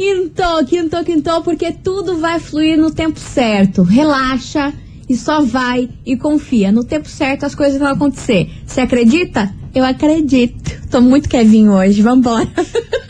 Quintou, quintou, quintou, porque tudo vai fluir no tempo certo. Relaxa e só vai e confia. No tempo certo as coisas vão acontecer. Você acredita? Eu acredito. Tô muito Kevin hoje, vambora.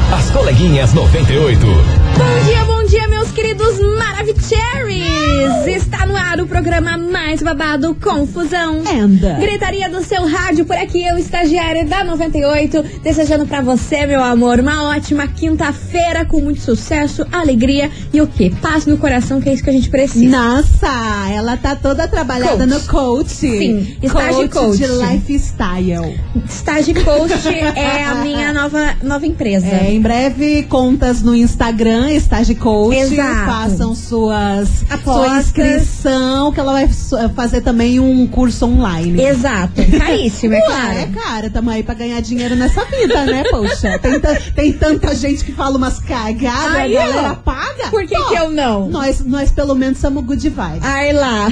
As coleguinhas 98. Bom dia, bom dia, meus queridos Maravicheries! Está no ar o programa mais babado Confusão. Anda. Gritaria do seu rádio por aqui, eu, estagiária da 98, desejando pra você, meu amor, uma ótima quinta-feira com muito sucesso, alegria e o quê? Paz no coração, que é isso que a gente precisa. Nossa, ela tá toda trabalhada Coach. no coach. Sim, estágio coach. de lifestyle. Stage Coach é a minha nova, nova empresa. É, em breve, contas no Instagram, Estage Coach. Exato. Façam suas, sua inscrição, que ela vai su- fazer também um curso online. Exato, caríssimo, é claro. é cara, tamo aí pra ganhar dinheiro nessa vida, né, poxa? Tem, tem tanta gente que fala umas cagadas, Aí, a galera ó. paga. Por que Pô, que eu não? Nós, nós pelo menos somos good vibes. Ai lá.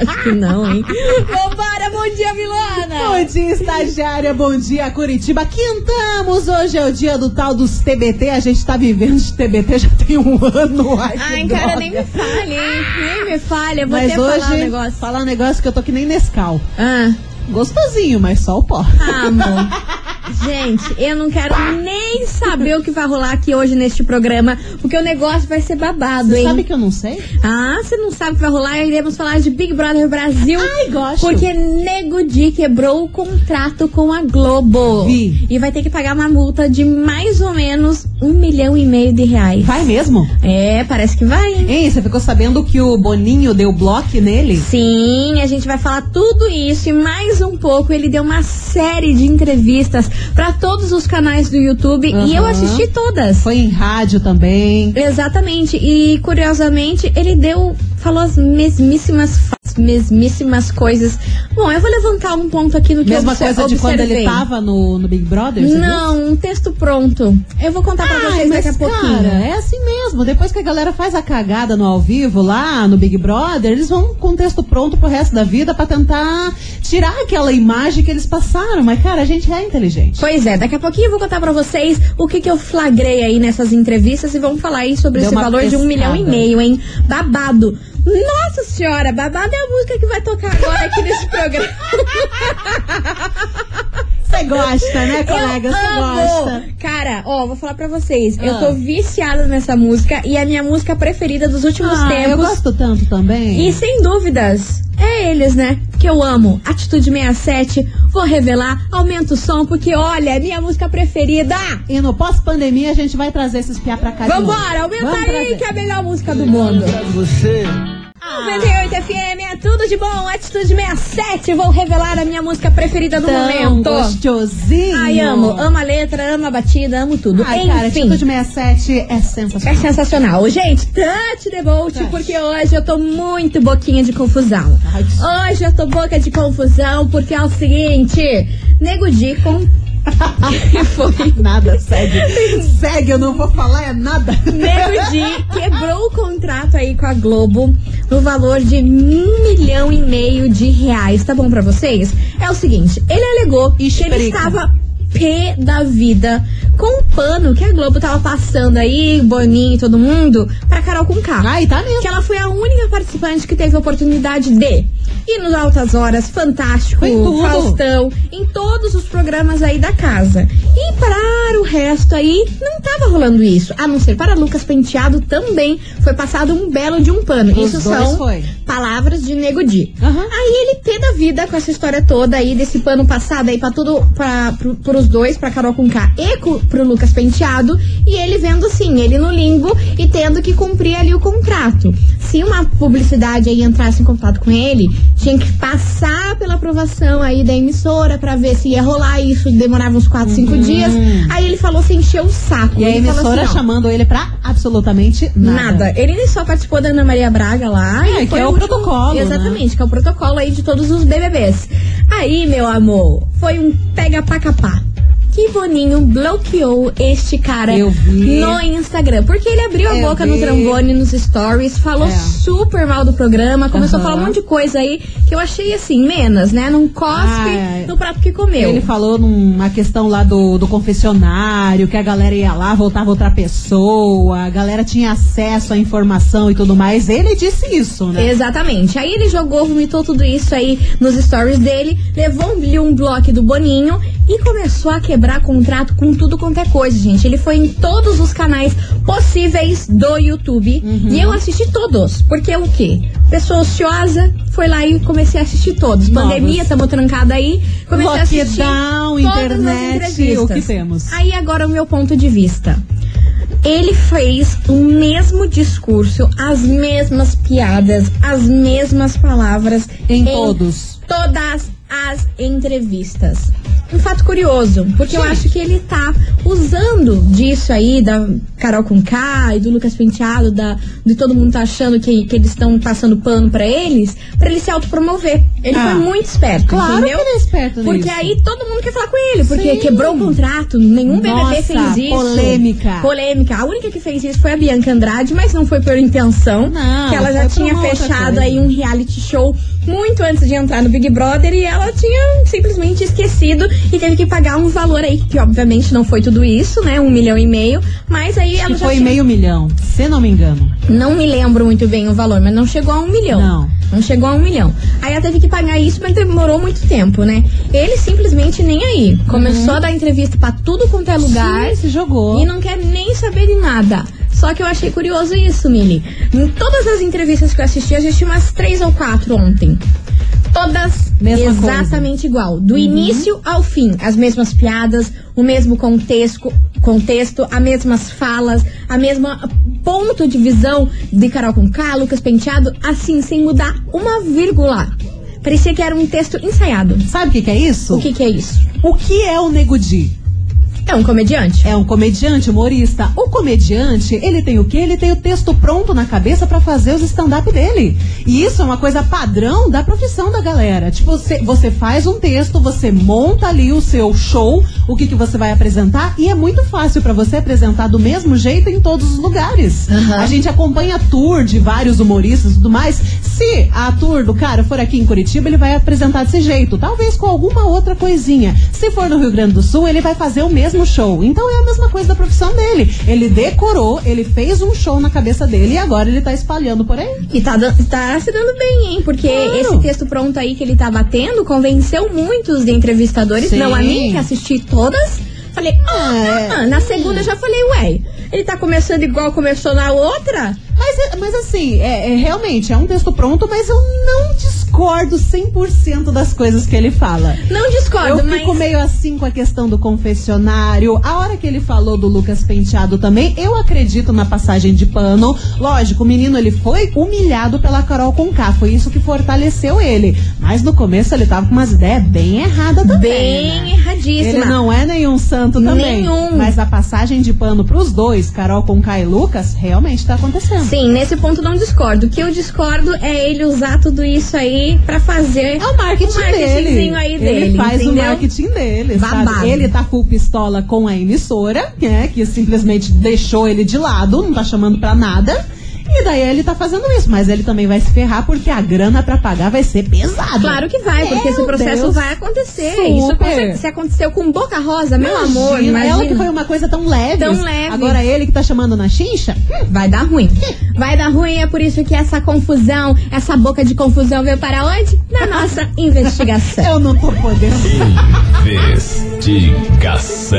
Acho que não, hein? Vambora, bom dia, Milana! Bom dia, estagiária. Bom dia, Curitiba. Quintamos. Hoje é o dia do tal dos TBT. A gente tá vivendo de TBT já tem um ano. Ai, Ai, cara, droga. nem me fale, hein? Nem me fale. Eu vou Mas até hoje, falar um negócio. falar um negócio que eu tô que nem Nescau. Ah, Gostosinho, mas só o pó. ah, amor. Gente, eu não quero nem saber o que vai rolar aqui hoje neste programa, porque o negócio vai ser babado, hein? Sabe que eu não sei? Ah, você não sabe o que vai rolar? Iremos falar de Big Brother Brasil. Ai, gosto. Porque Nego Di quebrou o contrato com a Globo. Vi. E vai ter que pagar uma multa de mais ou menos um milhão e meio de reais. Vai mesmo? É, parece que vai, hein? Hein, você ficou sabendo que o Boninho deu bloco nele? Sim, a gente vai falar tudo isso e mais um pouco. Ele deu uma série de entrevistas pra todos os canais do YouTube e eu assisti todas. Foi em rádio também. Exatamente. E curiosamente, ele deu. Falou as mesmíssimas, as mesmíssimas coisas. Bom, eu vou levantar um ponto aqui no que Mesma eu coisa de quando ele observei. tava no, no Big Brother? você viu? Não, um texto pronto. Eu vou contar pra Ai, vocês mas, daqui a pouquinho. Cara, é assim mesmo. Depois que a galera faz a cagada no ao vivo lá no Big Brother, eles vão com o texto pronto pro resto da vida pra tentar tirar aquela imagem que eles passaram. Mas, cara, a gente é inteligente. Pois é, daqui a pouquinho eu vou contar pra vocês o que, que eu flagrei aí nessas entrevistas e vamos falar aí sobre Deu esse valor de um pescada. milhão e meio, hein? Babado. Nossa senhora, babado é a música que vai tocar agora aqui nesse programa. Você gosta, né, colega? Eu Você gosta. Cara, ó, vou falar pra vocês. Eu Ah. tô viciada nessa música e é a minha música preferida dos últimos Ah, eu tempos. gosto tanto também. E sem dúvidas, é eles, né? Que eu amo. Atitude 67, vou revelar, aumenta o som, porque olha, é minha música preferida. E no pós-pandemia a gente vai trazer esses piá pra cá. Vambora, aumenta Vamos aí, trazer. que é a melhor música do mundo. Você. 98 FM, é tudo de bom. Atitude 67, vou revelar a minha música preferida do Tão momento. gostosinho. Ai, amo. Amo a letra, amo a batida, amo tudo. Ai, cara, Enfim. Atitude 67 é É sensacional. sensacional. Gente, touch the boat, Touch. porque hoje eu tô muito boquinha de confusão. Ai, Hoje eu tô boca de confusão, porque é o seguinte: Nego Di que foi? Nada, segue. segue, eu não vou falar é nada. Nego Di quebrou o contrato aí com a Globo no valor de um milhão e meio de reais. Tá bom pra vocês? É o seguinte: ele alegou que ele estava pé da vida com o pano que a Globo tava passando aí, Boninho e todo mundo, pra Carol com K. Ai, tá mesmo. Que ela foi a única participante que teve a oportunidade de ir nos Altas Horas, Fantástico. Faustão, em todos os programas aí da casa. E para o resto aí, não tava rolando isso. A não ser para Lucas Penteado também foi passado um belo de um pano. Os isso são foi. Palavras de Nego Di. Aham. Aí ele pé da vida com essa história toda aí, desse pano passado aí pra tudo, pra, pro, pros dois, pra Carol com K e co- pro Lucas Penteado, e ele vendo assim, ele no limbo e tendo que cumprir ali o contrato. Se uma publicidade aí entrasse em contato com ele, tinha que passar pela aprovação aí da emissora pra ver se ia rolar isso, demorava uns 4, 5 dias. Aí ele falou se encheu o saco. Uhum. E a emissora assim, chamando ele pra absolutamente nada. Nada. Ele só participou da Ana Maria Braga lá. É, e que foi é o protocolo, né? Exatamente, que é o protocolo aí de todos os BBBs. Aí, meu amor, foi um pega pra capar. Que Boninho bloqueou este cara no Instagram. Porque ele abriu a Eu boca no vi. trambone nos stories, falou É. super mal do programa, começou a Aham. falar um monte de coisa aí que eu achei assim, menos, né? Não cospe Ai. no prato que comeu. Ele falou numa questão lá do, do confessionário, que a galera ia lá, voltava outra pessoa, a galera tinha acesso à informação e tudo mais. Ele disse isso, né? Exatamente. Aí ele jogou, vomitou tudo isso aí nos stories dele, levou um, um bloco do Boninho e começou a quebrar contrato com tudo quanto é coisa, gente. Ele foi em todos os canais possíveis do YouTube Uhum. e eu assisti todos. Porque o quê? Pessoa ociosa, foi lá e comecei a assistir todos. Novos. Pandemia, tamo trancada aí. Comecei a assistir Lockdown, todas as internet, entrevistas. o que temos? Aí agora o meu ponto de vista. Ele fez o mesmo discurso, as mesmas piadas, as mesmas palavras Em todos. todas as entrevistas. Um fato curioso, porque eu acho que ele tá usando disso aí, da Carol com K e do Lucas Penteado, da, de todo mundo tá achando que, que eles estão passando pano pra eles, pra ele se autopromover. Ele Ah, foi muito esperto, claro entendeu? que ele é esperto Porque nisso. aí todo mundo quer falar com ele, porque Sim. quebrou o contrato, nenhum BBB Nossa, fez isso. polêmica. Polêmica. A única que fez isso foi a Bianca Andrade, mas não foi por intenção. Não, que ela já tinha fechado aí um reality show muito antes de entrar no Big Brother e ela tinha simplesmente esquecido e teve que pagar um valor aí, que obviamente não foi tudo isso, né? Um milhão e meio. Mas aí ela Que já foi tinha... meio milhão, se não me engano. Não me lembro muito bem o valor, mas não chegou a um milhão. Não. Não chegou a um milhão. Aí ela teve que pagar isso, mas demorou muito tempo, né? Ele simplesmente nem aí. Começou a dar entrevista pra tudo quanto é lugar. Sim, se jogou. E não quer nem saber de nada. Só que eu achei curioso isso, Mili. Em todas as entrevistas que eu assisti, eu assisti umas três ou quatro ontem. Todas Mesma exatamente igual. Do início ao fim. As mesmas piadas, o mesmo contexto, contexto, as mesmas falas, a mesma ponto de visão de Carol com K, Lucas Penteado, assim, sem mudar uma vírgula. Parecia que era um texto ensaiado. Sabe o que, que é isso? O que, que é isso? O que é o Nego Di? É um comediante? É um comediante, humorista. O comediante, ele tem o quê? Ele tem o texto pronto na cabeça pra fazer os stand-up dele. E isso é uma coisa padrão da profissão da galera. Tipo, você, você faz um texto, você monta ali o seu show, o que, que você vai apresentar, e é muito fácil pra você apresentar do mesmo jeito em todos os lugares. Aham. A gente acompanha a tour de vários humoristas e tudo mais. Se a tour do cara for aqui em Curitiba, ele vai apresentar desse jeito. Talvez com alguma outra coisinha. Se for no Rio Grande do Sul, ele vai fazer o mesmo show. Então é a mesma coisa da profissão dele. Ele decorou, ele fez um show na cabeça dele e agora ele tá espalhando por aí. E tá, tá se dando bem, hein? Porque Claro. esse texto pronto aí que ele tá batendo convenceu muitos de entrevistadores, Sim. não a mim, que assisti todas. Falei, ah, É. na segunda já falei, ué, ele tá começando igual começou na outra? Mas, é- mas assim, é, é, realmente, é um texto pronto, mas eu não discordo 100% das coisas que ele fala. Não discordo, Eu mas. fico meio assim com a questão do confessionário. A hora que ele falou do Lucas Penteado também, eu acredito na passagem de pano. Lógico, o menino ele foi humilhado pela Carol Conká. Foi isso que fortaleceu ele. Mas no começo ele tava com umas ideias bem erradas também. Bem né? erradíssima. Ele não é nenhum santo também. Nenhum. Mas a passagem de pano pros dois, Carol Conká e Lucas, realmente tá acontecendo. Sim, nesse ponto não discordo. O que eu discordo é ele usar tudo isso aí pra fazer É o marketing um marketingzinho dele. aí ele dele. faz o entendeu? marketing dele, Babado. sabe? Ele tá full pistola com a emissora, né? Que simplesmente deixou ele de lado, não tá chamando pra nada. E daí ele tá fazendo isso, mas ele também vai se ferrar porque a grana pra pagar vai ser pesada. Claro que vai, porque esse Meu processo Deus. vai acontecer. Super. Isso se aconteceu com Boca Rosa, meu amor, Imagina, imagina. Ela que foi uma coisa tão leve. Tão leve. Agora ele que tá chamando na chincha? Vai dar ruim. Vai dar ruim, é por isso que essa confusão, essa boca de confusão veio para onde? Na nossa investigação. Eu não tô podendo. Investigação.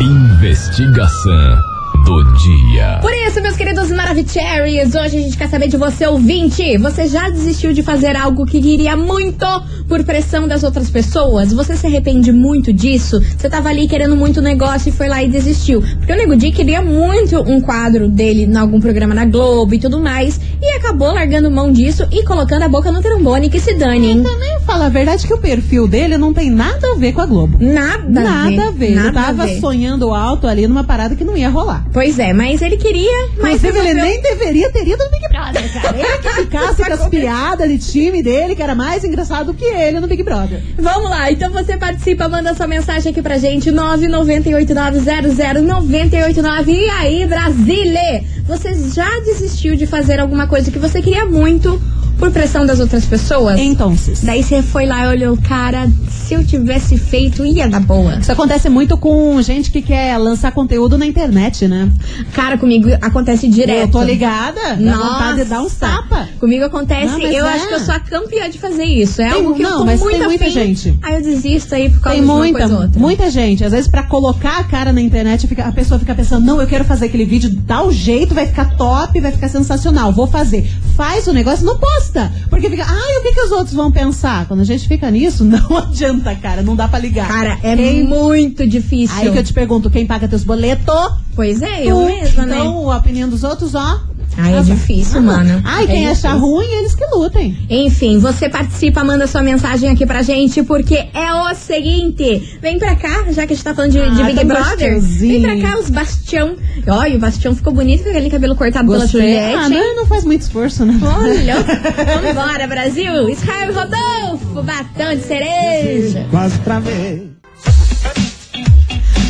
Investigação do dia. Por isso, meus queridos Maravicheries, hoje a gente quer saber de você, ouvinte. Você já desistiu de fazer algo que queria muito por pressão das outras pessoas? Você se arrepende muito disso? Você tava ali querendo muito negócio e foi lá e desistiu. Porque o Nego Di queria muito um quadro dele em algum programa na Globo e tudo mais. E acabou largando mão disso e colocando a boca no trombone que se dane, hein? Também fala a verdade que o perfil dele não tem nada a ver com a Globo. Nada, Nada a ver. Ele Nada tava a ver. sonhando alto ali numa parada que não ia rolar. Pois é, mas ele queria, mas Inclusive, ele nem deveria ter ido no Big Brother, cara. Ele que ficasse com as piadas de time dele, que era mais engraçado que ele no Big Brother. Vamos lá, então você participa, manda sua mensagem aqui pra gente, 998900989. E aí, Brasília? Você já desistiu de fazer alguma coisa que você queria muito por pressão das outras pessoas? Então. Daí você foi lá e olhou, cara, se eu tivesse feito, ia dar boa. Isso acontece muito com gente que quer lançar conteúdo na internet, né? Cara, comigo acontece direto. Eu tô ligada. Dá Nossa. vontade de dar uns tapa. Comigo acontece, Não, eu é. acho que eu sou a campeã de fazer isso. É Tem- algo que não, eu tô mas muito tem muita afim, gente. Aí eu desisto aí por causa Tem de uma muita, coisa ou outra. muita gente. Às vezes, pra colocar a cara na internet, fica- a pessoa fica pensando: não, eu quero fazer aquele vídeo de tal jeito, vai ficar top, vai ficar sensacional, vou fazer. Faz o negócio, não posta. Porque fica, ai, o que, que os outros vão pensar? Quando a gente fica nisso, não adianta, cara, não dá pra ligar. Cara, é Quem- muito difícil. Aí que eu te pergunto: quem paga teus boletos? Pois é, eu Tu. mesma, né? Então, a opinião dos outros, ó. Ai, é azar. difícil, mano. Ai, É quem difícil. achar ruim, eles que lutem. Enfim, você participa, manda sua mensagem aqui pra gente, porque é o seguinte. Vem pra cá, já que a gente tá falando de, de Ah, Big tão Brother. Vem pra cá, os Bastião. Olha, o Bastião ficou bonito com aquele cabelo cortado Gostei. pela Juliette. Ah, não, não faz muito esforço, né? Olha, vambora, Brasil! Israel Rodolfo, batom de cereja. Quase travei.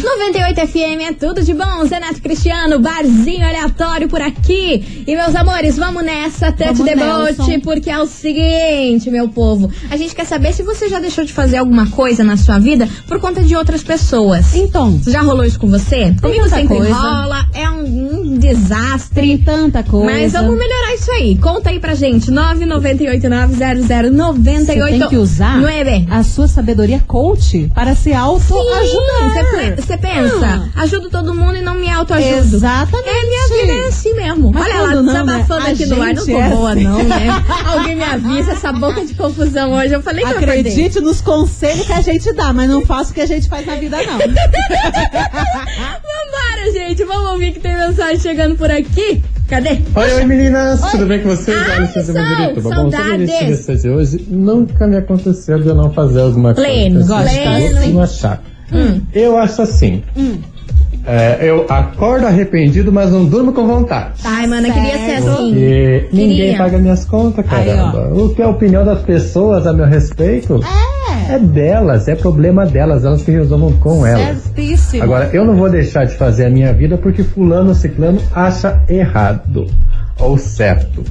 98 FM é tudo de bom. Zenato Cristiano, barzinho aleatório por aqui. E meus amores, vamos nessa, Boat, Nelson. porque é o seguinte, meu povo. A gente quer saber se você já deixou de fazer alguma coisa na sua vida por conta de outras pessoas. Então, Já rolou isso com você? Comigo sempre coisa. rola, é um, um desastre. tem tanta coisa. Mas vamos melhorar isso aí. Conta aí pra gente. 998900988. Você tem que usar 9. a sua sabedoria coach para se autoajudar. Você pensa, ajudo todo mundo e não me autoajudo. Exatamente. É, minha vida é assim mesmo. Mas Olha né? desabafando A aqui no ar. Não tô é boa, assim. não, né? Alguém me avisa essa boca de confusão hoje. Eu falei que eu. Acredite nos conselhos que a gente dá, mas não faça o que a gente faz na vida, não. Vambora, gente. Vamos ouvir que tem mensagem chegando por aqui. Cadê? Oi, oi meninas, tudo bem com vocês? Ai, Sol, Mandirito, tudo bom? Sobre saudades. esse TBC de hoje, nunca me aconteceu de eu não fazer alguma Pleno, coisa. gosto. Pleno, hein? Não achar. Hum. Eu acho assim. é, eu acordo arrependido, mas não durmo com vontade. Ai, mano, eu queria ser assim. Porque ninguém Queria. paga minhas contas, Aí, caramba. o que é a opinião das pessoas a meu respeito é, delas, é problema delas, elas que resolvam com elas. Certíssimo. Agora, eu não vou deixar de fazer a minha vida porque fulano ciclano acha errado ou certo.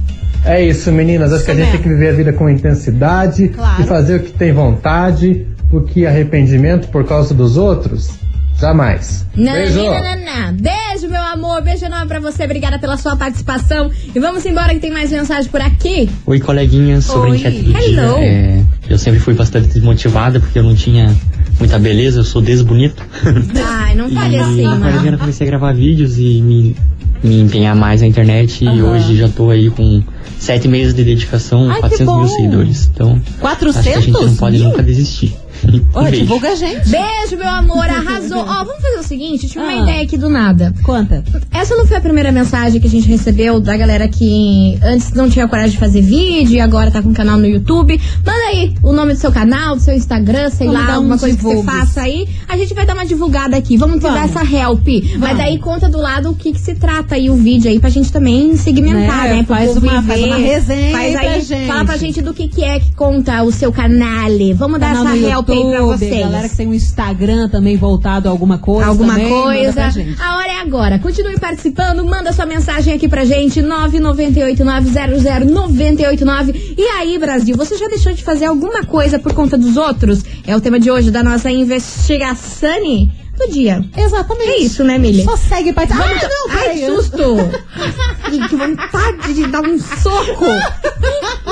É isso, meninas. Acho que a gente mesmo. tem que viver a vida com intensidade Claro. e fazer o que tem vontade, porque arrependimento por causa dos outros, jamais. Não, Beijo. não, não, não. Beijo, meu amor. Beijo enorme pra você. Obrigada pela sua participação. E vamos embora que tem mais mensagem por aqui. Oi, coleguinhas, sobre Oi. a enquete do Hello. dia. É, eu sempre fui bastante desmotivada porque eu não tinha muita beleza, eu sou desbonito. Ai, não fale e assim, na mano. quarentena eu comecei a gravar vídeos e me, me empenhar mais na internet e Aham. hoje já tô aí com sete meses de dedicação, Ai, que 400 mil seguidores. Então, 400 acho que a gente não pode mil? nunca desistir. Ó, beijo. divulga a gente. Beijo, meu amor. Arrasou. Ó, vamos fazer o seguinte. Tive uma Ah. ideia aqui do nada. Conta. Essa não foi a primeira mensagem que a gente recebeu da galera que antes não tinha coragem de fazer vídeo e agora tá com um canal no YouTube. Manda aí o nome do seu canal, do seu Instagram, sei Vamos lá, alguma coisa que você divulgues. faça aí. A gente vai dar uma divulgada aqui. Vamos te dar Vamos. essa help. Mas daí conta do lado o que, que se trata aí o vídeo aí pra gente também segmentar, Né, né? Faz uma- faz uma resenha Faz aí pra gente. Fala pra gente do que, que é que conta o seu canal. Vamos dar Canal essa help aí pra vocês. Galera que tem um Instagram também voltado a alguma coisa. Alguma também, coisa. A hora é agora. Continue participando, manda sua mensagem aqui pra gente, 998900989. E aí, Brasil, você já deixou de fazer alguma coisa por conta dos outros? É o tema de hoje da nossa investigação do dia. Exatamente. É isso, né, Milly? Só segue pra... Ah, Vamos- não, Ai, susto! Que vontade de dar um soco!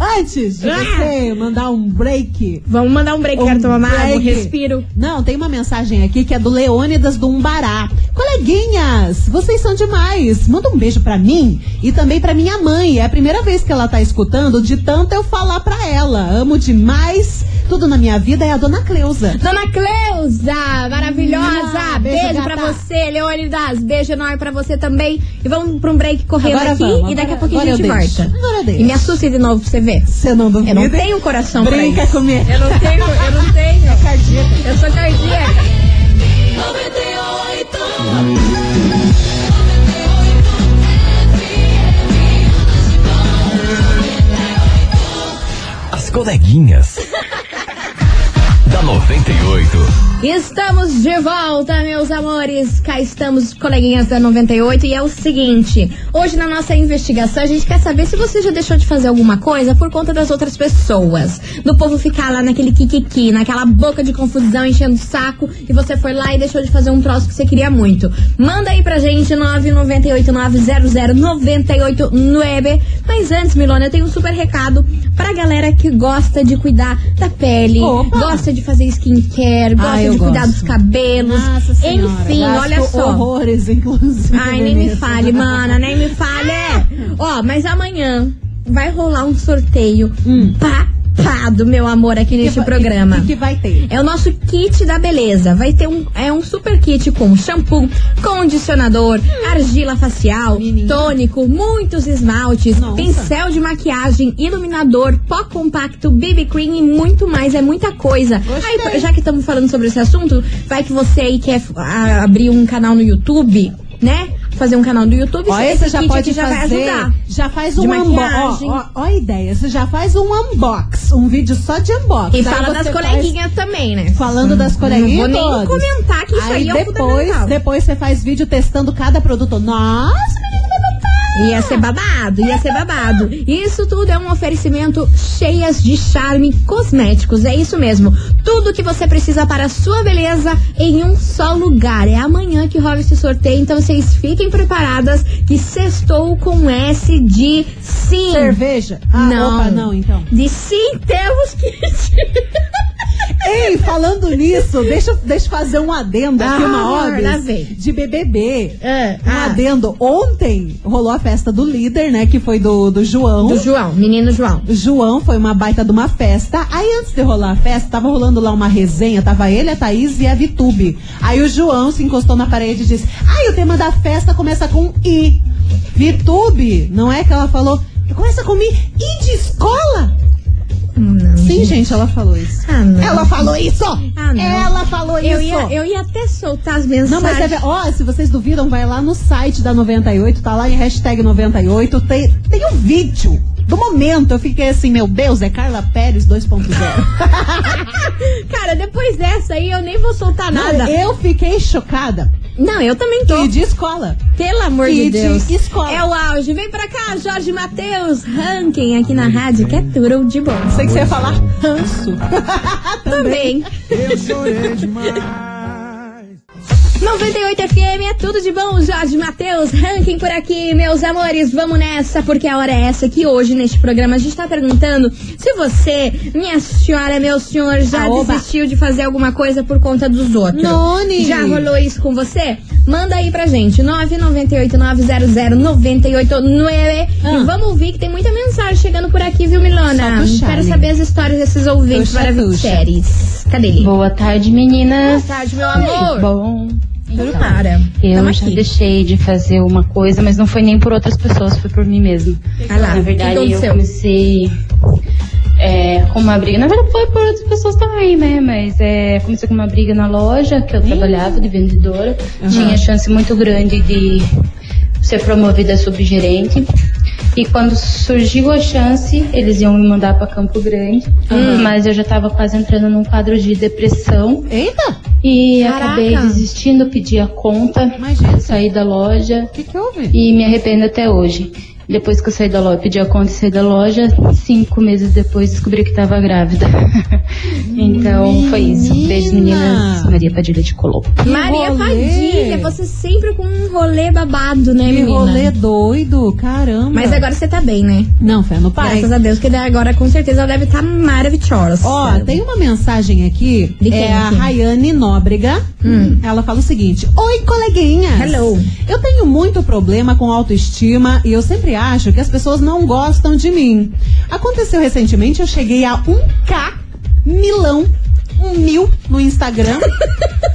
Antes de você mandar um break. Vamos mandar um break, Um quero tomar uma água, break. respiro. Não, tem uma mensagem aqui que é do Leônidas do Umbará. Coleguinhas, vocês são demais. Manda um beijo pra mim e também pra minha mãe. É a primeira vez que ela tá escutando, de tanto eu falar pra ela. Amo demais. Tudo na minha vida é a dona Cleusa. Dona Cleusa, maravilhosa! Ah, beijo, beijo gata. pra você, Leônidas. Beijo enorme pra você também. E vamos pra um break correndo Agora aqui vamos, e daqui agora- a pouquinho a gente volta. Agora. E me assuste de novo pra você ver. Você não duvida? Eu não tenho coração pra Brinca isso. comigo. Eu não tenho, eu não tenho. É cardíaca. Eu sou cardíaca. As coleguinhas. Da 98. Estamos de volta, meus amores. Cá estamos, coleguinhas da 98. E é o seguinte: hoje na nossa investigação, a gente quer saber se você já deixou de fazer alguma coisa por conta das outras pessoas. Do povo ficar lá naquele kikiki, naquela boca de confusão, enchendo o saco. E você foi lá e deixou de fazer um troço que você queria muito. Manda aí pra gente, 998900989. Mas antes, Milona, eu tenho um super recado pra galera que gosta de cuidar da pele, Opa! gosta de fazer skincare, gosta Ah, de cuidar gosto. dos cabelos. Nossa senhora, Enfim, olha só. horrores, inclusive. Ai, nem me fale, mana, nem me fale. Ó, mas amanhã vai rolar um sorteio papado, meu amor, aqui neste vai- programa. Hum. que- que vai ter? É o nosso kit da beleza. Vai ter um, é um super kit com shampoo, condicionador, argila facial, Menina. tônico, muitos esmaltes, Nossa. pincel de maquiagem, iluminador, pó compacto, BB cream e muito mais. É muita coisa. Gostei. Aí, já que estamos falando sobre esse assunto, vai que você aí quer ah, abrir um canal no YouTube, né? Fazer um canal no YouTube, esse você já pode já vai fazer. ajudar. Já faz um unboxing. Ó, ó, ó a ideia. Você já faz um unbox. Um vídeo só de unboxing. E Aí fala das faz- coleguinhas também, né? Falando das coleguinhas. Não vou nem todas. comentar que isso aí, é o depois, fundamental. depois você faz vídeo testando cada produto. Nossa, menina. Ia ser babado, ia ser babado. Isso tudo é um oferecimento cheias de charme cosméticos. É isso mesmo. Tudo que você precisa para a sua beleza em um só lugar. É amanhã que rola esse sorteio, então vocês fiquem preparadas que sextou com S de sim. Cerveja? Ah, Não. opa, não, então. De sim temos que. Ei, falando nisso, deixa, eu- deixa eu fazer um adendo aqui, Ah, uma vem. de BBB. É, Um ah. adendo. Ontem rolou a festa do líder, né? Que foi do, do João. Do João, menino João. O João foi uma baita de uma festa. Aí antes de rolar a festa, tava rolando lá uma resenha, tava ele, a Thaís e a Vitube. Aí o João se encostou na parede e disse: Ai, o tema da festa começa com I. Vitube, não é que ela falou? Começa com I. I de escola? Sim, gente, ela falou isso. Ah, não. Ela falou isso! Ah, não. Ela falou Eu isso! ia, eu ia até soltar as mensagens. Não, mas é, ó, se vocês duvidam, vai lá no site da 98, tá lá em hashtag 98, tem, tem um vídeo. Do momento, eu fiquei assim, meu Deus, é Carla Pérez 2.0. Cara, depois dessa aí eu nem vou soltar nada. Não, eu fiquei chocada. Não, eu também tô. E de escola. Pelo amor E de de Deus. escola. É o auge. Vem pra cá, Jorge Matheus. Ranking aqui na rádio, que é tudo de bom. Sei que você ia falar ranço. Também. Eu demais. 98 FM é tudo de bom, Jorge Matheus, ranking por aqui, meus amores, vamos nessa, porque a hora é essa que hoje neste programa a gente tá perguntando se você, minha senhora, meu senhor, já Ah, desistiu de fazer alguma coisa por conta dos outros. Noni. Já rolou isso com você? Manda aí pra gente, 998-900-989 Ah. e vamos ouvir que tem muita mensagem chegando por aqui, viu, Milona? Quero saber as histórias desses ouvintes maravilhosos. Cadê ele? Boa tarde, Boa meninas. tarde, meu amor. Bom, Tudo para. eu já deixei de fazer uma coisa, mas não foi nem por outras pessoas, foi por mim mesmo. Vai lá, Na verdade, eu comecei é, com uma briga. Na verdade, foi por outras pessoas também, né? Mas é, comecei com uma briga na loja que eu trabalhava de vendedora. Tinha chance muito grande de ser promovida a subgerente. E quando surgiu a chance, eles iam me mandar para Campo Grande. Mas eu já estava quase entrando num quadro de depressão. Eita! E Caraca. acabei desistindo, pedi a conta, Mas, saí da loja o que que houve? e me arrependo até hoje. Depois que eu saí da loja, pedi a conta e saí da loja, cinco meses depois descobri que tava grávida. então foi isso. Beijo, meninas. Maria Padilha de Colombo. Maria. Padilha, você sempre com um rolê babado, né, Que menina? rolê doido, caramba. Mas agora você tá bem, né? Não, fé no pai. Graças a Deus, que agora com certeza ela deve estar maravilhosa. Ó, tem uma mensagem aqui. De quem, é a? Rayane Nóbrega. Hum. Ela fala o seguinte: Oi, coleguinhas. Hello. Eu tenho muito problema com autoestima e eu sempre acho que as pessoas não gostam de mim. Aconteceu recentemente, eu cheguei a 1K milão, um mil no Instagram.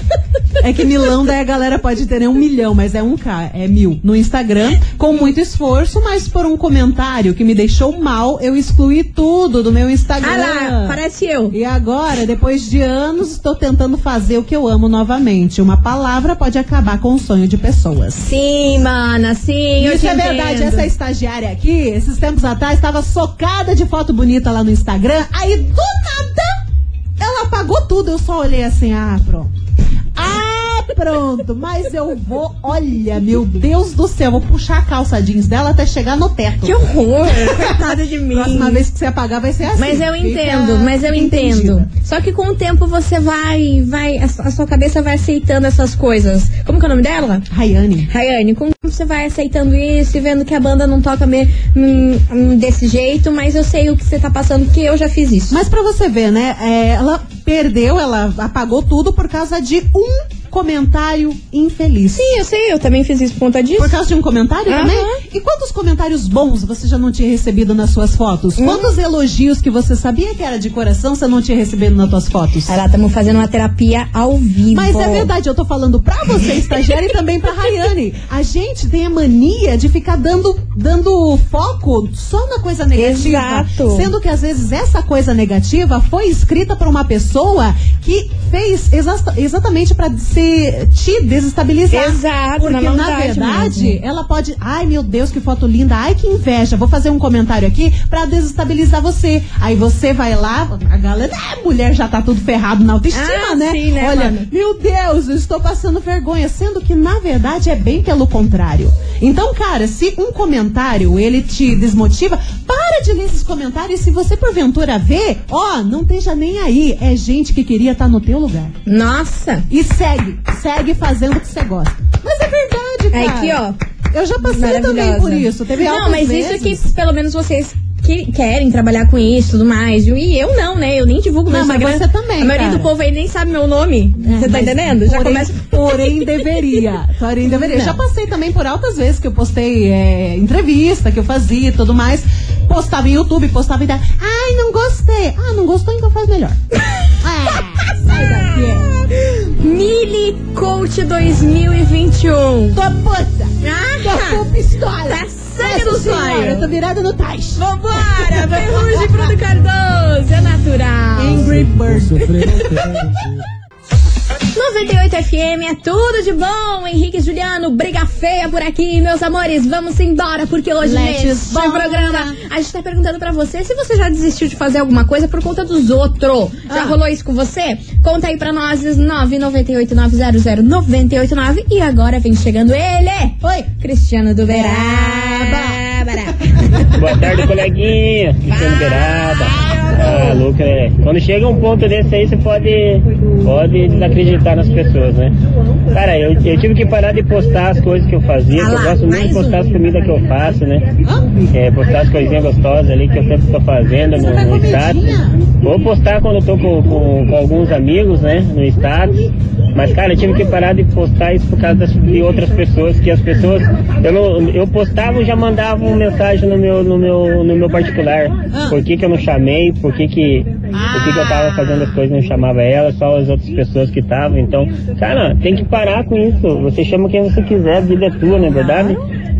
É que milão, daí a galera pode ter né, um milhão, mas é um K, é mil. No Instagram, com muito esforço, mas por um comentário que me deixou mal, eu excluí tudo do meu Instagram. Ah lá, parece eu. E agora, depois de anos, estou tentando fazer o que eu amo novamente. Uma palavra pode acabar com o sonho de pessoas. Sim, mana, sim. Isso é verdade, entendo. essa estagiária aqui, esses tempos atrás, estava socada de foto bonita lá no Instagram, aí do apagou tudo. Eu só olhei assim, ah, pronto. Pronto, mas eu vou, olha, meu Deus do céu, vou puxar a calça jeans dela até chegar no teto. Que horror, coitada de mim. Próxima vez que você apagar vai ser assim. Mas eu entendo, mas eu fica entendo. entendida. Só que com o tempo você vai, vai, a su- a sua cabeça vai aceitando essas coisas. Como que é o nome dela? Rayane. Rayane, com o tempo você vai aceitando isso e vendo que a banda não toca me, hum, hum, desse jeito, mas eu sei o que você tá passando, porque eu já fiz isso. Mas pra você ver, né? é, ela perdeu, ela apagou tudo por causa de um comentário infeliz. Sim, eu sei, eu também fiz isso por conta disso. Por causa de um comentário Aham. também? E quantos comentários bons você já não tinha recebido nas suas fotos? Hum. Quantos elogios que você sabia que era de coração você não tinha recebido nas suas fotos? Lá, estamos fazendo uma terapia ao vivo. Mas é verdade, eu tô falando pra você, estagiária, e também pra Rayane. A gente tem a mania de ficar dando, dando foco só na coisa negativa. Exato. Sendo que às vezes essa coisa negativa foi escrita por uma pessoa que fez exa- exatamente pra se, te desestabilizar. Exato, Porque na na, verdade, mesmo. ela pode. Ai, meu Deus, que foto linda. Ai, que inveja. Vou fazer um comentário aqui pra desestabilizar você. Aí você vai lá, a galera. Ah, mulher já tá tudo ferrado na autoestima, Ah, né? sim, né, Olha, mano? meu Deus, eu estou passando vergonha, sendo que na verdade é bem pelo contrário. Então, cara, se um comentário ele te desmotiva, para de ler esses comentários. Se você porventura vê, ó, não esteja nem aí. É gente que queria estar no teu lugar. Nossa. E segue, segue fazendo o que você gosta. Mas é verdade, É cara. aqui, ó. Eu já passei também por isso. Teve Não, mas vezes. isso aqui, pelo menos vocês que querem trabalhar com isso e tudo mais. E eu não, né? Eu nem divulgo meu Não, mas Instagram. você também, A maioria cara. do povo aí nem sabe meu nome. É, você tá mas entendendo? Já porém, começa. Porém, deveria. Porém, deveria. Não. Já passei também por altas vezes que eu postei é, entrevista que eu fazia e tudo mais. Postava em YouTube, postava em. Ai, não gostei. Ah, não gostou, então faz melhor. ah, daqui. Mili Coach 2021. Tô puta. Ah, Tô com pistola. Tá sangue no. Eu tô virada no tais. Vambora! Ferrugem Bruno Cardoso, é natural. Angry Bird. 98 FM é tudo de bom. Henrique e Juliano, briga feia por aqui, meus amores. Vamos embora, porque hoje neste programa a gente tá perguntando pra você se você já desistiu de fazer alguma coisa por conta dos outros. Já Ah. rolou isso com você? Conta aí pra nós, 998-900-989. E agora vem chegando ele. Oi, Cristiano do Beraba. Boa tarde, coleguinha. Cristiano Beirada. Ah, Luca, é. Quando chega um ponto desse aí, você pode, pode desacreditar nas pessoas, né? Cara, eu, eu tive que parar de postar as coisas que eu fazia, que eu gosto muito de postar as comidas que eu faço, né? É, postar as coisinhas gostosas ali que eu sempre tô fazendo no, no status. Vou postar quando eu tô com, com, com alguns amigos, né? No status. Mas, cara, eu tive que parar de postar isso por causa de outras pessoas, que as pessoas. Eu, não, eu postava e já mandava uma mensagem no meu, no meu, no meu particular. Por que, que eu não chamei? Por que, que, por que, que eu tava fazendo as coisas e não chamava ela, só as outras pessoas que estavam. Então, cara, tem que parar com isso. Você chama quem você quiser, a vida é tua, não é verdade?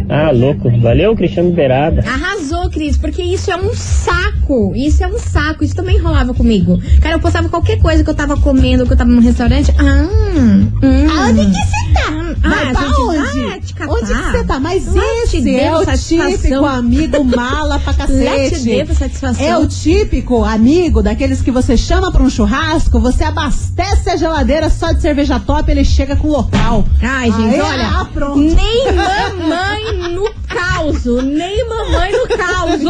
Ah, louco. Valeu, Cristiano Beirada. Arrasou, Cris, porque isso é um saco. Isso é um saco. Isso também rolava comigo. Cara, eu postava qualquer coisa que eu tava comendo, que eu tava num restaurante. Ah, hum, Onde que você tá? Ah, Vai pra gente, onde? te catar. Onde que você tá? Mas te esse é o satisfação. típico amigo mala pra cacete. É o típico amigo daqueles que você chama pra um churrasco, você abastece a geladeira só de cerveja top, ele chega com o local. Ai, gente, Aí, olha. ah, pronto. Nem mamãe no caos, nem mamãe no caos.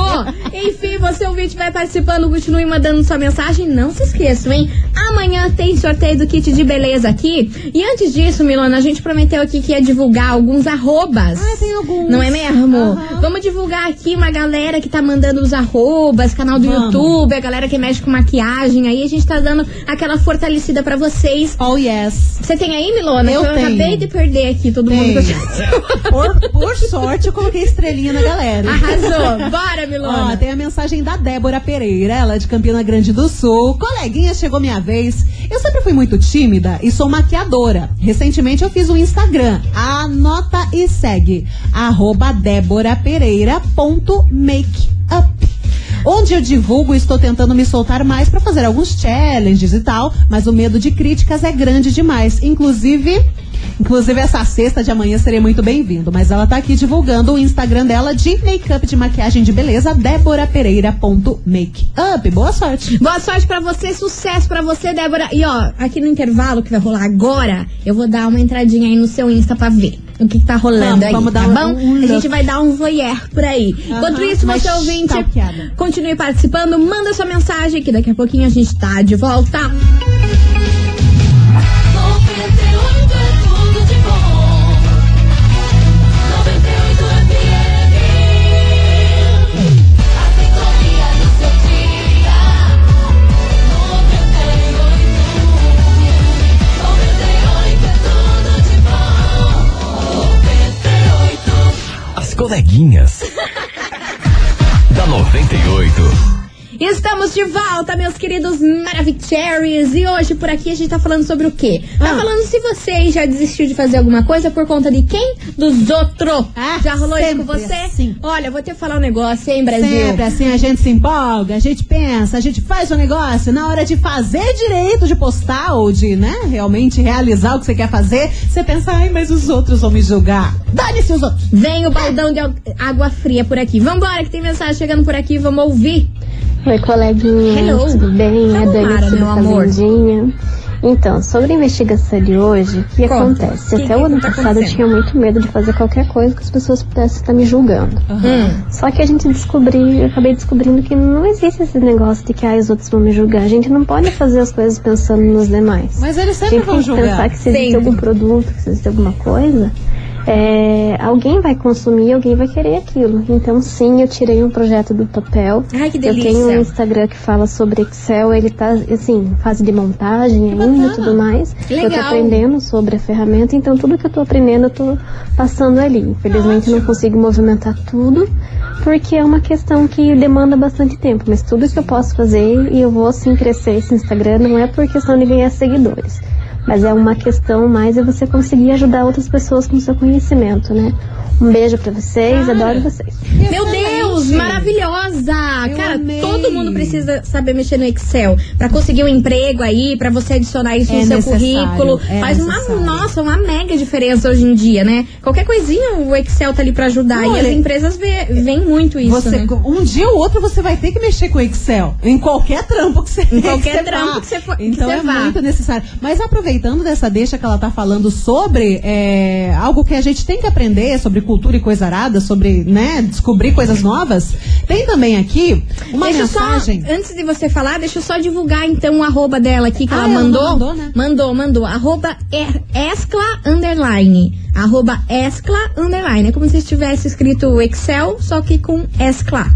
Enfim, você ouvinte vai participando, continue mandando sua mensagem. Não se esqueçam, hein? Amanhã tem sorteio do kit de beleza aqui. E antes disso, Milona, a gente prometeu aqui que ia divulgar alguns arrobas. Ah, tem alguns. Não é mesmo? Aham. Vamos divulgar aqui uma galera que tá mandando os arrobas, canal do Vamos. YouTube, a galera que mexe com maquiagem. Aí a gente tá dando aquela fortalecida pra vocês. Oh, yes. Você tem aí, Milona? Eu eu acabei de perder aqui todo mundo que eu Tenho. tinha. Por, por sorte, eu coloquei estrelinha na galera. Arrasou. Bora, Ó, Milona. tem a mensagem da Débora Pereira, ela é de Campina Grande do Sul. Coleguinha, chegou minha vez. Eu sempre fui muito tímida e sou maquiadora. Recentemente eu fiz um Instagram. Anota e segue. Arroba déborapereira.makeup. Onde eu divulgo e estou tentando me soltar mais pra fazer alguns challenges e tal, mas o medo de críticas é grande demais. Inclusive, Inclusive, essa sexta de amanhã seria muito bem-vindo. Mas ela tá aqui divulgando o Instagram dela de make-up de maquiagem de beleza, déborapereira.makeup. Boa sorte. Boa sorte pra você, sucesso pra você, Débora. E ó, aqui no intervalo que vai rolar agora, eu vou dar uma entradinha aí no seu Insta pra ver o que, que tá rolando Vamos, aí, vamos tá dar um- bom? um a gente vai dar um voyeur por aí. Enquanto isso, você ouvinte, stalkeada. continue participando, manda sua mensagem que daqui a pouquinho a gente tá de volta. Coleguinhas. da 98. Estamos de volta, meus queridos Maravicheries. E hoje por aqui a gente tá falando sobre o quê? Tá Ah. falando se você já desistiu de fazer alguma coisa por conta de quem? Dos outros. Ah, já rolou isso com você? assim. Olha, vou te falar um negócio, hein, Brasil? Sempre assim, a gente se empolga, a gente pensa, a gente faz o negócio. Na hora de fazer direito, de postar ou de, né, realmente realizar o que você quer fazer, você pensa, ai, mas os outros vão me julgar. Dane-se os outros. Vem o baldão de água fria por aqui. Vambora, que tem mensagem chegando por aqui, vamos ouvir. Oi, coleguinha. Hello. Tudo bem? Vamos é Dani aqui amor. Fazendinha. Então, sobre a investigação de hoje, o que Conta. acontece? Que Até que o ano tá passado eu tinha muito medo de fazer qualquer coisa que as pessoas pudessem estar me julgando. Hum. Só que a gente descobriu, eu acabei descobrindo que não existe esse negócio de que ah, os outros vão me julgar. A gente não pode fazer as coisas pensando nos demais. Mas eles A sempre gente vão tem que pensar julgar. que se existe Sempre. algum produto, que se existe alguma coisa, é, alguém vai consumir, alguém vai querer aquilo. Então, sim, eu tirei um projeto do papel. Ai, que Eu tenho um delícia. Instagram que fala sobre Excel, ele tá, assim, fase de montagem ainda e tudo mais. Eu tô Legal. aprendendo sobre a ferramenta, então tudo que eu tô aprendendo eu tô passando ali. Infelizmente não consigo movimentar tudo, porque é uma questão que demanda bastante tempo. Mas tudo que eu posso fazer e eu vou sim crescer esse Instagram não é por questão de ganhar seguidores. Mas é uma questão mais é você conseguir ajudar outras pessoas com seu conhecimento, né? Um beijo pra vocês, adoro vocês. Meu Deus, maravilhosa! Eu Cara, amei. todo mundo precisa saber mexer no Excel pra conseguir um emprego aí, pra você adicionar isso É no seu currículo. é Faz uma, necessário. nossa, uma mega diferença hoje em dia, né? Qualquer coisinha o Excel tá ali pra ajudar e Olha, as empresas vê, veem muito isso, Você, né? Um dia ou outro você vai ter que mexer com o Excel. Em qualquer trampo que você Em qualquer trampo que você for- que Então você é vá. muito necessário. Mas aproveitando dessa deixa que ela tá falando sobre é, algo que a gente tem que aprender sobre cultura e coisa arada, sobre né, descobrir coisas novas, tem também aqui uma deixa mensagem. só, antes de você falar, deixa eu só divulgar então o arroba dela aqui que Ah, ela ela mandou. mandou, né? Mandou, mandou. Arroba er- escla underline. Arroba escla underline. É como se estivesse escrito Excel, só que com escla.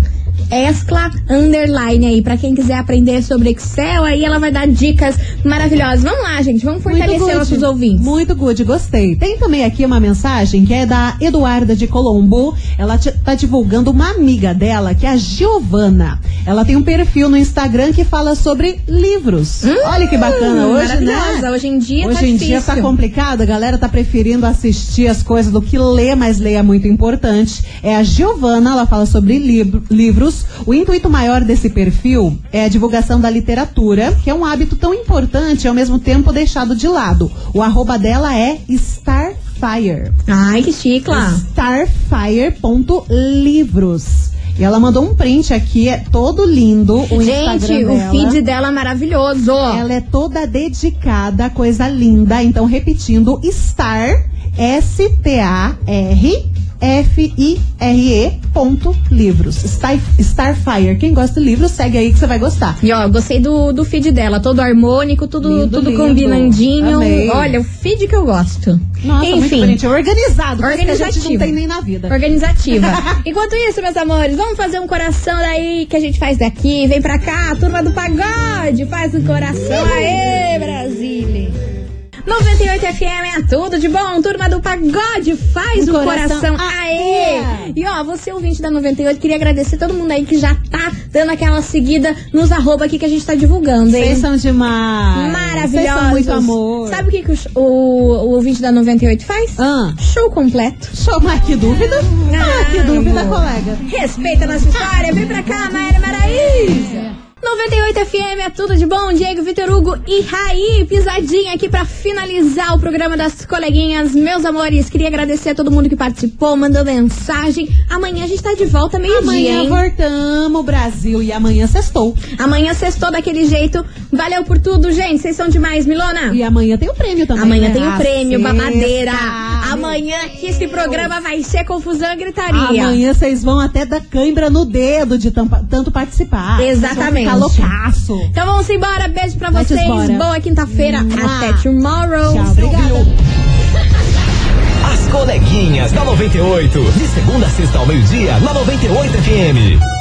Escla underline aí, pra quem quiser aprender sobre Excel, aí ela vai dar dicas maravilhosas. Vamos lá, gente, vamos fortalecer nossos ouvintes. Muito good, gostei. Tem também aqui uma mensagem que é da Eduarda de Colombo. Ela tá divulgando uma amiga dela, que é a Giovana. Ela tem um perfil no Instagram que fala sobre livros. Olha que bacana hoje, Hum, né? Hoje em dia Hoje tá em dia tá difícil. complicado, a galera tá preferindo assistir as coisas do que ler, mas ler é muito importante. É a Giovana, ela fala sobre livro- livros. O intuito maior desse perfil é a divulgação da literatura, que é um hábito tão importante e ao mesmo tempo deixado de lado. O arroba dela é Starfire. Ai, que chicla. Starfire.livros. E ela mandou um print aqui, é todo lindo o Gente, Instagram o dela. feed dela é maravilhoso. Ela é toda dedicada, coisa linda. Então, repetindo, Star, S-T-A-R, S-T-A-R-F-I-R-E ponto livros. Star, Starfire. Quem gosta de livros, segue aí que você vai gostar. E ó, gostei do, do feed dela, todo harmônico, tudo, Lindo, tudo lindo. combinandinho. Amei. Olha, o feed que eu gosto. Nossa, muito Enfim, bonitinho. Organizado. que a gente não tem nem na vida. organizativa. Enquanto isso, meus amores, vamos fazer um coração daí que a gente faz daqui. Vem pra cá, turma do pagode, faz um coração. Aê, Brasília! 98 FM é tudo de bom, turma do pagode, faz Um um coração, coração, aê! aê! E ó, você ouvinte da 98, queria agradecer todo mundo aí que já tá dando aquela seguida nos arroba aqui que a gente tá divulgando, hein? Vocês são demais. Maravilhosos. Vocês são muito amor. Sabe o que, que o, o, o ouvinte da 98 faz? Ah, Show completo. show, mas que dúvida? Ah, que dúvida, amor. colega. Respeita a nossa história, vem pra cá, Maíra Maraíza. 98 FM é tudo de bom, Diego, Vitor Hugo e Raí, pisadinha aqui pra finalizar o programa das coleguinhas. Meus amores, queria agradecer a todo mundo que participou, mandou mensagem. Amanhã a gente tá de volta meio-dia, Amanhã voltamos, Brasil. E amanhã sextou. Amanhã sextou daquele jeito. Valeu por tudo, gente. Vocês são demais, Milona. E amanhã tem o prêmio também. Amanhã né? tem o A prêmio, sexta. babadeira. Amanhã que esse programa vai ser confusão e gritaria. Amanhã vocês vão até dar cãibra no dedo de tanto participar. Exatamente. Loucaço. Então vamos embora. Beijo pra vocês. embora. Boa quinta-feira. Mua. Até tomorrow. Tchau, obrigada. As coleguinhas da 98. De segunda a sexta ao meio-dia, na 98 FM.